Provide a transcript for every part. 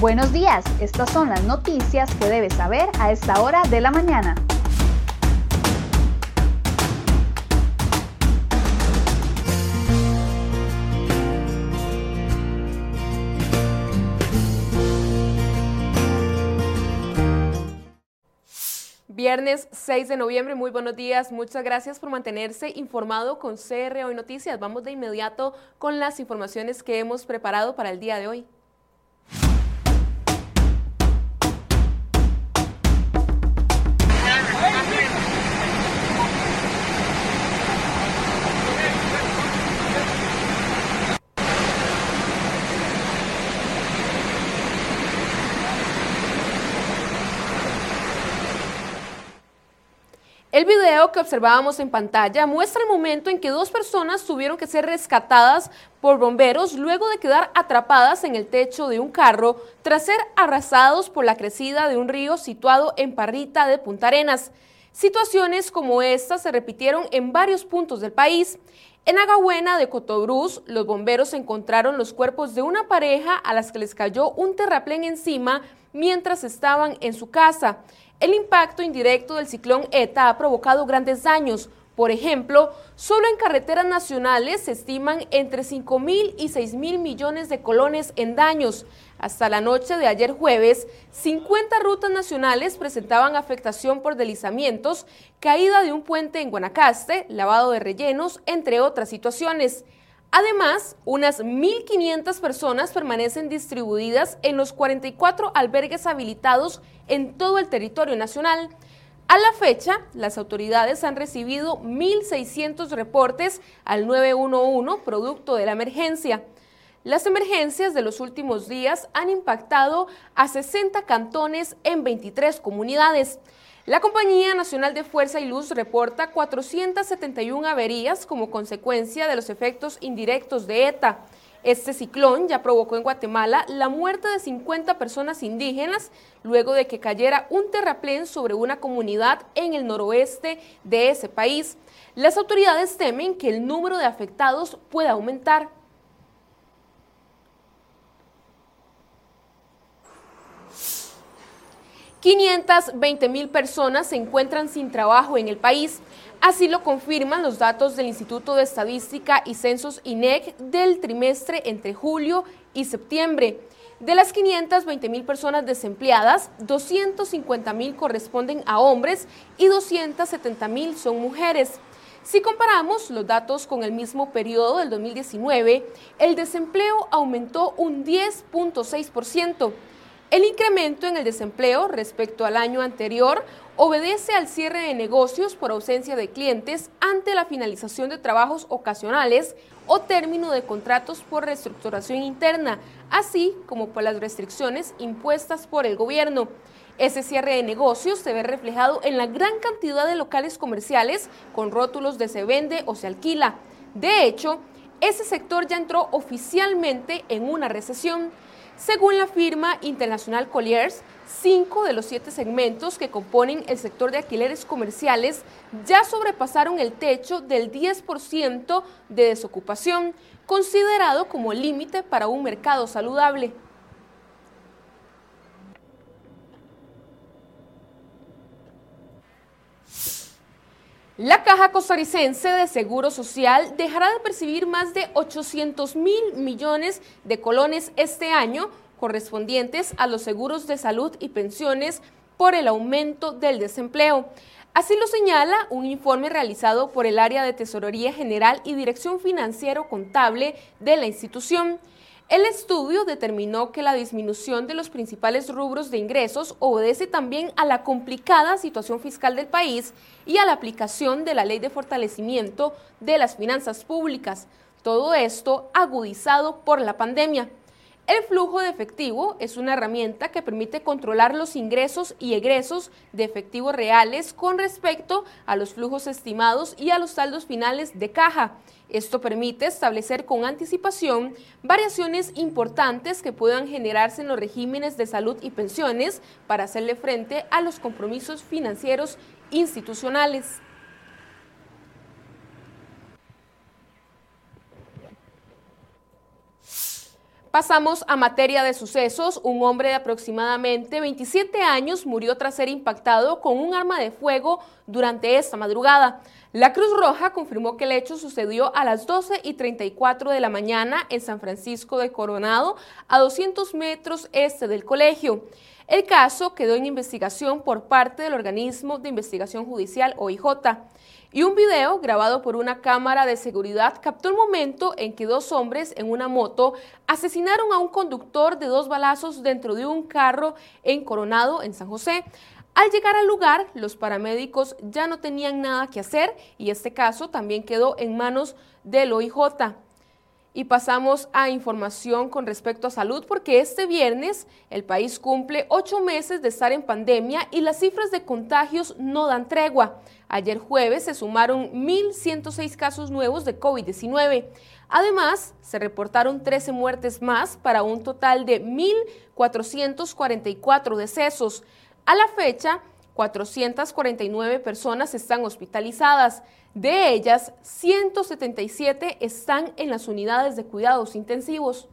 Buenos días, estas son las noticias que debes saber a esta hora de la mañana. Viernes 6 de noviembre, muy buenos días. Muchas gracias por mantenerse informado con CR Hoy Noticias. Vamos de inmediato con las informaciones que hemos preparado para el día de hoy. El video que observábamos en pantalla muestra el momento en que dos personas tuvieron que ser rescatadas por bomberos luego de quedar atrapadas en el techo de un carro tras ser arrasados por la crecida de un río situado en Parrita de Punta Arenas. Situaciones como esta se repitieron en varios puntos del país. En Agabuena de Cotobruz, los bomberos encontraron los cuerpos de una pareja a las que les cayó un terraplén encima mientras estaban en su casa. El impacto indirecto del ciclón ETA ha provocado grandes daños. Por ejemplo, solo en carreteras nacionales se estiman entre 5 mil y 6 mil millones de colones en daños. Hasta la noche de ayer jueves, 50 rutas nacionales presentaban afectación por deslizamientos, caída de un puente en Guanacaste, lavado de rellenos, entre otras situaciones. Además, unas 1.500 personas permanecen distribuidas en los 44 albergues habilitados en todo el territorio nacional. A la fecha, las autoridades han recibido 1.600 reportes al 911 producto de la emergencia. Las emergencias de los últimos días han impactado a 60 cantones en 23 comunidades. La Compañía Nacional de Fuerza y Luz reporta 471 averías como consecuencia de los efectos indirectos de ETA. Este ciclón ya provocó en Guatemala la muerte de 50 personas indígenas luego de que cayera un terraplén sobre una comunidad en el noroeste de ese país. Las autoridades temen que el número de afectados pueda aumentar. 520 mil personas se encuentran sin trabajo en el país. Así lo confirman los datos del Instituto de Estadística y Censos INEC del trimestre entre julio y septiembre. De las 520 mil personas desempleadas, 250 mil corresponden a hombres y 270 mil son mujeres. Si comparamos los datos con el mismo periodo del 2019, el desempleo aumentó un 10.6%. El incremento en el desempleo respecto al año anterior obedece al cierre de negocios por ausencia de clientes ante la finalización de trabajos ocasionales o término de contratos por reestructuración interna, así como por las restricciones impuestas por el gobierno. Ese cierre de negocios se ve reflejado en la gran cantidad de locales comerciales con rótulos de se vende o se alquila. De hecho, ese sector ya entró oficialmente en una recesión. Según la firma internacional Colliers, cinco de los siete segmentos que componen el sector de alquileres comerciales ya sobrepasaron el techo del 10% de desocupación, considerado como límite para un mercado saludable. La Caja Costarricense de Seguro Social dejará de percibir más de 800 mil millones de colones este año correspondientes a los seguros de salud y pensiones por el aumento del desempleo. Así lo señala un informe realizado por el área de Tesorería General y Dirección Financiero Contable de la institución. El estudio determinó que la disminución de los principales rubros de ingresos obedece también a la complicada situación fiscal del país y a la aplicación de la ley de fortalecimiento de las finanzas públicas. Todo esto agudizado por la pandemia. El flujo de efectivo es una herramienta que permite controlar los ingresos y egresos de efectivos reales con respecto a los flujos estimados y a los saldos finales de caja. Esto permite establecer con anticipación variaciones importantes que puedan generarse en los regímenes de salud y pensiones para hacerle frente a los compromisos financieros institucionales. Pasamos a materia de sucesos. Un hombre de aproximadamente 27 años murió tras ser impactado con un arma de fuego durante esta madrugada. La Cruz Roja confirmó que el hecho sucedió a las 12 y 34 de la mañana en San Francisco de Coronado, a 200 metros este del colegio. El caso quedó en investigación por parte del organismo de investigación judicial OIJ y un video grabado por una cámara de seguridad captó el momento en que dos hombres en una moto asesinaron a un conductor de dos balazos dentro de un carro en Coronado, en San José. Al llegar al lugar, los paramédicos ya no tenían nada que hacer y este caso también quedó en manos del OIJ. Y pasamos a información con respecto a salud, porque este viernes el país cumple ocho meses de estar en pandemia y las cifras de contagios no dan tregua. Ayer jueves se sumaron 1.106 casos nuevos de COVID-19. Además, se reportaron 13 muertes más para un total de 1.444 decesos. A la fecha, 449 personas están hospitalizadas. De ellas, 177 están en las unidades de cuidados intensivos.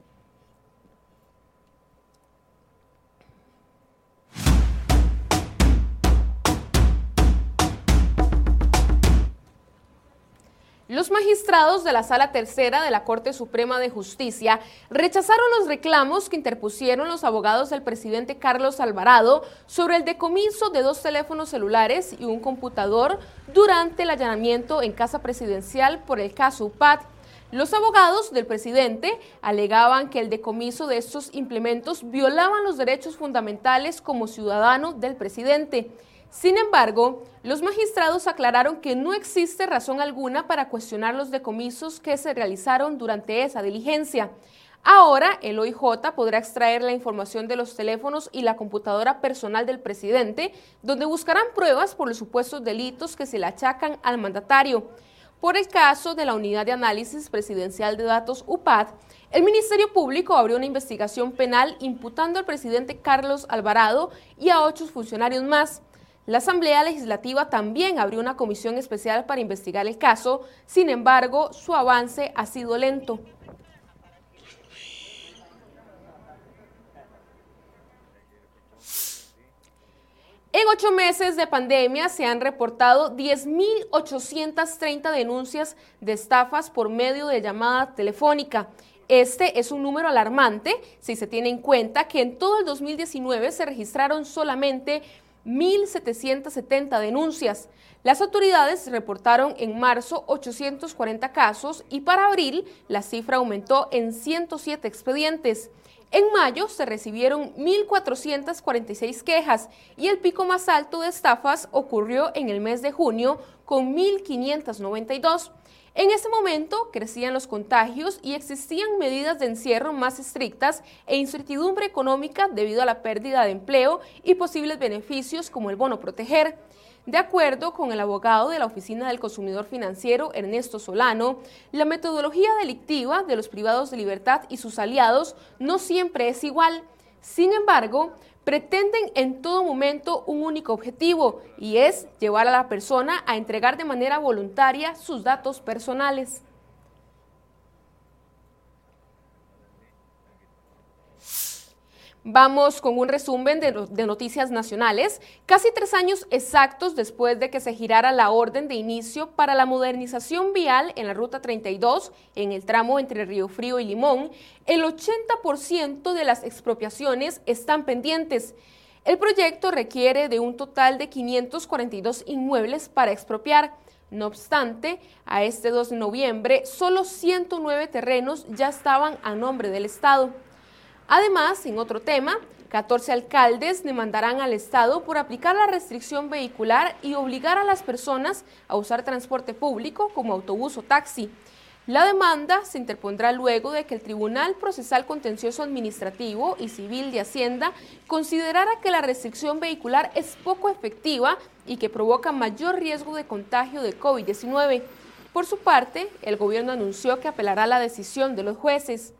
Los magistrados de la Sala Tercera de la Corte Suprema de Justicia rechazaron los reclamos que interpusieron los abogados del presidente Carlos Alvarado sobre el decomiso de dos teléfonos celulares y un computador durante el allanamiento en casa presidencial por el caso UPAD. Los abogados del presidente alegaban que el decomiso de estos implementos violaban los derechos fundamentales como ciudadano del presidente. Sin embargo, los magistrados aclararon que no existe razón alguna para cuestionar los decomisos que se realizaron durante esa diligencia. Ahora, el OIJ podrá extraer la información de los teléfonos y la computadora personal del presidente, donde buscarán pruebas por los supuestos delitos que se le achacan al mandatario. Por el caso de la Unidad de Análisis Presidencial de Datos UPAD, el Ministerio Público abrió una investigación penal imputando al presidente Carlos Alvarado y a ocho funcionarios más. La Asamblea Legislativa también abrió una comisión especial para investigar el caso, sin embargo, su avance ha sido lento. En ocho meses de pandemia se han reportado 10.830 denuncias de estafas por medio de llamada telefónica. Este es un número alarmante si se tiene en cuenta que en todo el 2019 se registraron solamente 1.770 denuncias. Las autoridades reportaron en marzo 840 casos y para abril la cifra aumentó en 107 expedientes. En mayo se recibieron 1.446 quejas y el pico más alto de estafas ocurrió en el mes de junio con 1.592. En ese momento crecían los contagios y existían medidas de encierro más estrictas e incertidumbre económica debido a la pérdida de empleo y posibles beneficios como el bono proteger. De acuerdo con el abogado de la Oficina del Consumidor Financiero, Ernesto Solano, la metodología delictiva de los privados de libertad y sus aliados no siempre es igual. Sin embargo, pretenden en todo momento un único objetivo y es llevar a la persona a entregar de manera voluntaria sus datos personales. Vamos con un resumen de, noticias nacionales. Casi tres años exactos después de que se girara la orden de inicio para la modernización vial en la Ruta 32, en el tramo entre Río Frío y Limón, el 80% de las expropiaciones están pendientes. El proyecto requiere de un total de 542 inmuebles para expropiar. No obstante, a este 2 de noviembre, solo 109 terrenos ya estaban a nombre del Estado. Además, en otro tema, 14 alcaldes demandarán al Estado por aplicar la restricción vehicular y obligar a las personas a usar transporte público como autobús o taxi. La demanda se interpondrá luego de que el Tribunal Procesal Contencioso Administrativo y Civil de Hacienda considerara que la restricción vehicular es poco efectiva y que provoca mayor riesgo de contagio de COVID-19. Por su parte, el gobierno anunció que apelará la decisión de los jueces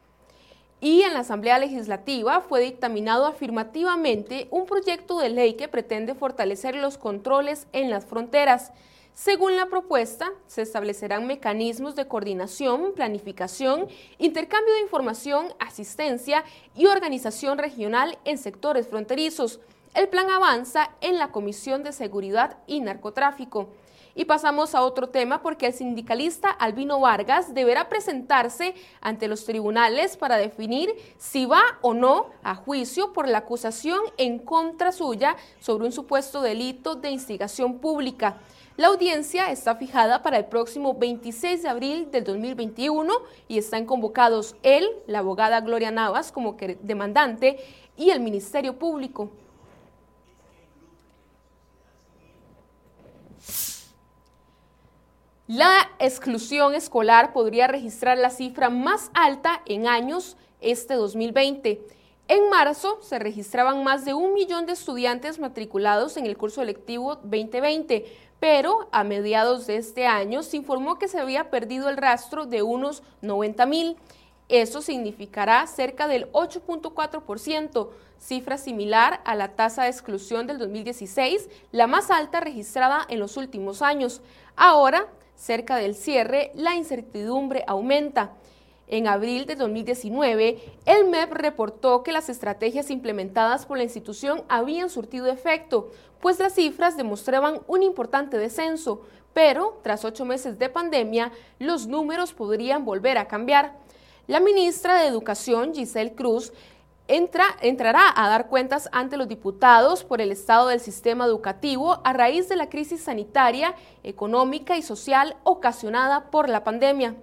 y en la Asamblea Legislativa fue dictaminado afirmativamente un proyecto de ley que pretende fortalecer los controles en las fronteras. Según la propuesta, se establecerán mecanismos de coordinación, planificación, intercambio de información, asistencia y organización regional en sectores fronterizos. El plan avanza en la Comisión de Seguridad y Narcotráfico. Y pasamos a otro tema porque el sindicalista Albino Vargas deberá presentarse ante los tribunales para definir si va o no a juicio por la acusación en contra suya sobre un supuesto delito de instigación pública. La audiencia está fijada para el próximo 26 de abril del 2021 y están convocados él, la abogada Gloria Navas como demandante y el Ministerio Público. La exclusión escolar podría registrar la cifra más alta en años este 2020. En marzo se registraban más de un millón de estudiantes matriculados en el curso electivo 2020, pero a mediados de este año se informó que se había perdido el rastro de unos 90 mil. Eso significará cerca del 8.4%, cifra similar a la tasa de exclusión del 2016, la más alta registrada en los últimos años. Ahora, cerca del cierre, la incertidumbre aumenta. En abril de 2019, el MEP reportó que las estrategias implementadas por la institución habían surtido efecto, pues las cifras demostraban un importante descenso, pero tras ocho meses de pandemia, los números podrían volver a cambiar. La ministra de Educación, Giselle Cruz, entrará a dar cuentas ante los diputados por el estado del sistema educativo a raíz de la crisis sanitaria, económica y social ocasionada por la pandemia.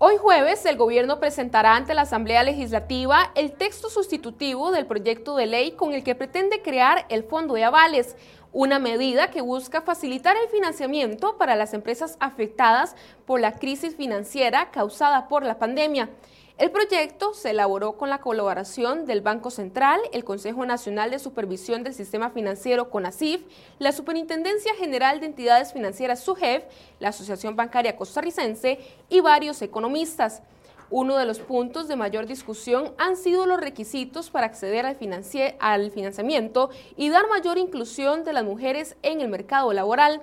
Hoy jueves, el gobierno presentará ante la Asamblea Legislativa el texto sustitutivo del proyecto de ley con el que pretende crear el Fondo de Avales, una medida que busca facilitar el financiamiento para las empresas afectadas por la crisis financiera causada por la pandemia. El proyecto se elaboró con la colaboración del Banco Central, el Consejo Nacional de Supervisión del Sistema Financiero CONACIF, la Superintendencia General de Entidades Financieras SUGEF, la Asociación Bancaria Costarricense y varios economistas. Uno de los puntos de mayor discusión han sido los requisitos para acceder al, al financiamiento y dar mayor inclusión de las mujeres en el mercado laboral.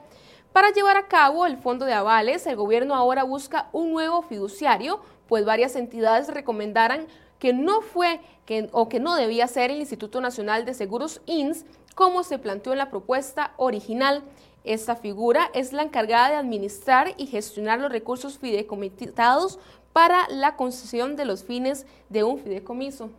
Para llevar a cabo el fondo de avales, el gobierno ahora busca un nuevo fiduciario, pues varias entidades recomendaran que no fue que, o que no debía ser el Instituto Nacional de Seguros INS, como se planteó en la propuesta original. Esta figura es la encargada de administrar y gestionar los recursos fideicomisados para la concesión de los fines de un fideicomiso.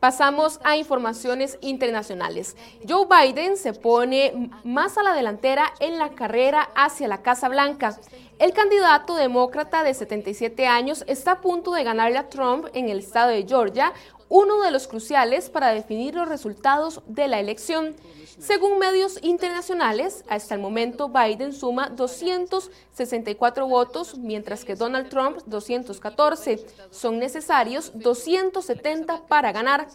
Pasamos a informaciones internacionales. Joe Biden se pone más a la delantera en la carrera hacia la Casa Blanca. El candidato demócrata de 77 años está a punto de ganarle a Trump en el estado de Georgia, uno de los cruciales para definir los resultados de la elección. Según medios internacionales, hasta el momento Biden suma 264 votos, mientras que Donald Trump 214. Son necesarios 270 para ganar.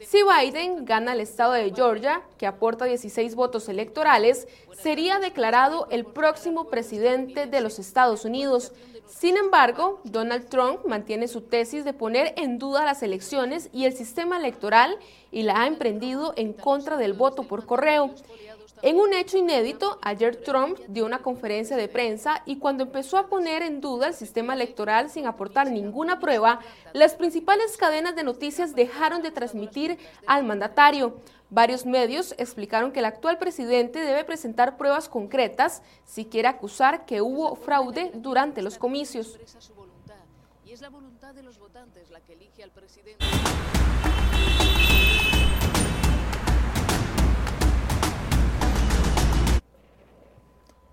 Si Biden gana el estado de Georgia, que aporta 16 votos electorales, sería declarado el próximo presidente de los Estados Unidos. Sin embargo, Donald Trump mantiene su tesis de poner en duda las elecciones y el sistema electoral y la ha emprendido en contra del voto por correo. En un hecho inédito, ayer Trump dio una conferencia de prensa y cuando empezó a poner en duda el sistema electoral sin aportar ninguna prueba, las principales cadenas de noticias dejaron de transmitir al mandatario. Varios medios explicaron que el actual presidente debe presentar pruebas concretas si quiere acusar que hubo fraude durante los comicios. Y es la voluntad de los votantes la que elige al presidente.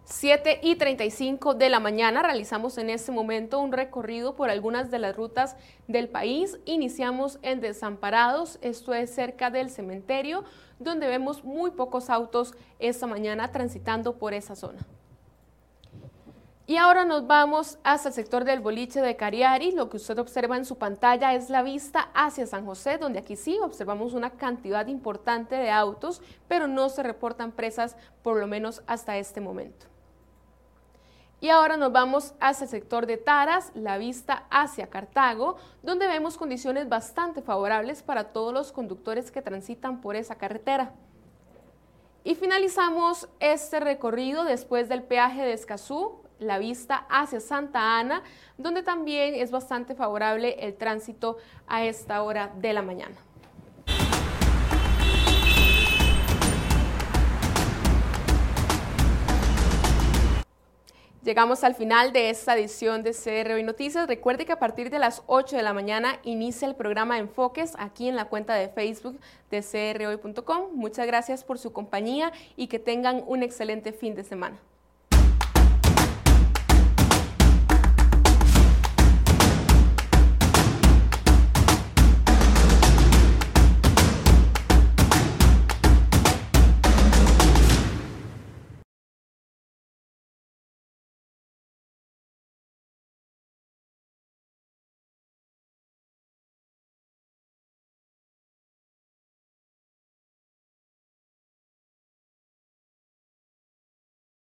7 y 35 de la mañana realizamos en este momento un recorrido por algunas de las rutas del país. Iniciamos en Desamparados, esto es cerca del cementerio, donde vemos muy pocos autos esta mañana transitando por esa zona. Y ahora nos vamos hasta el sector del boliche de Cariari. Lo que usted observa en su pantalla es la vista hacia San José, donde aquí sí observamos una cantidad importante de autos, pero no se reportan presas por lo menos hasta este momento. Y ahora nos vamos hacia el sector de Taras, la vista hacia Cartago, donde vemos condiciones bastante favorables para todos los conductores que transitan por esa carretera. Y finalizamos este recorrido después del peaje de Escazú, la vista hacia Santa Ana, donde también es bastante favorable el tránsito a esta hora de la mañana. Llegamos al final de esta edición de CR Hoy Noticias. Recuerde que a partir de las 8 de la mañana inicia el programa Enfoques aquí en la cuenta de Facebook de crhoy.com. Muchas gracias por su compañía y que tengan un excelente fin de semana.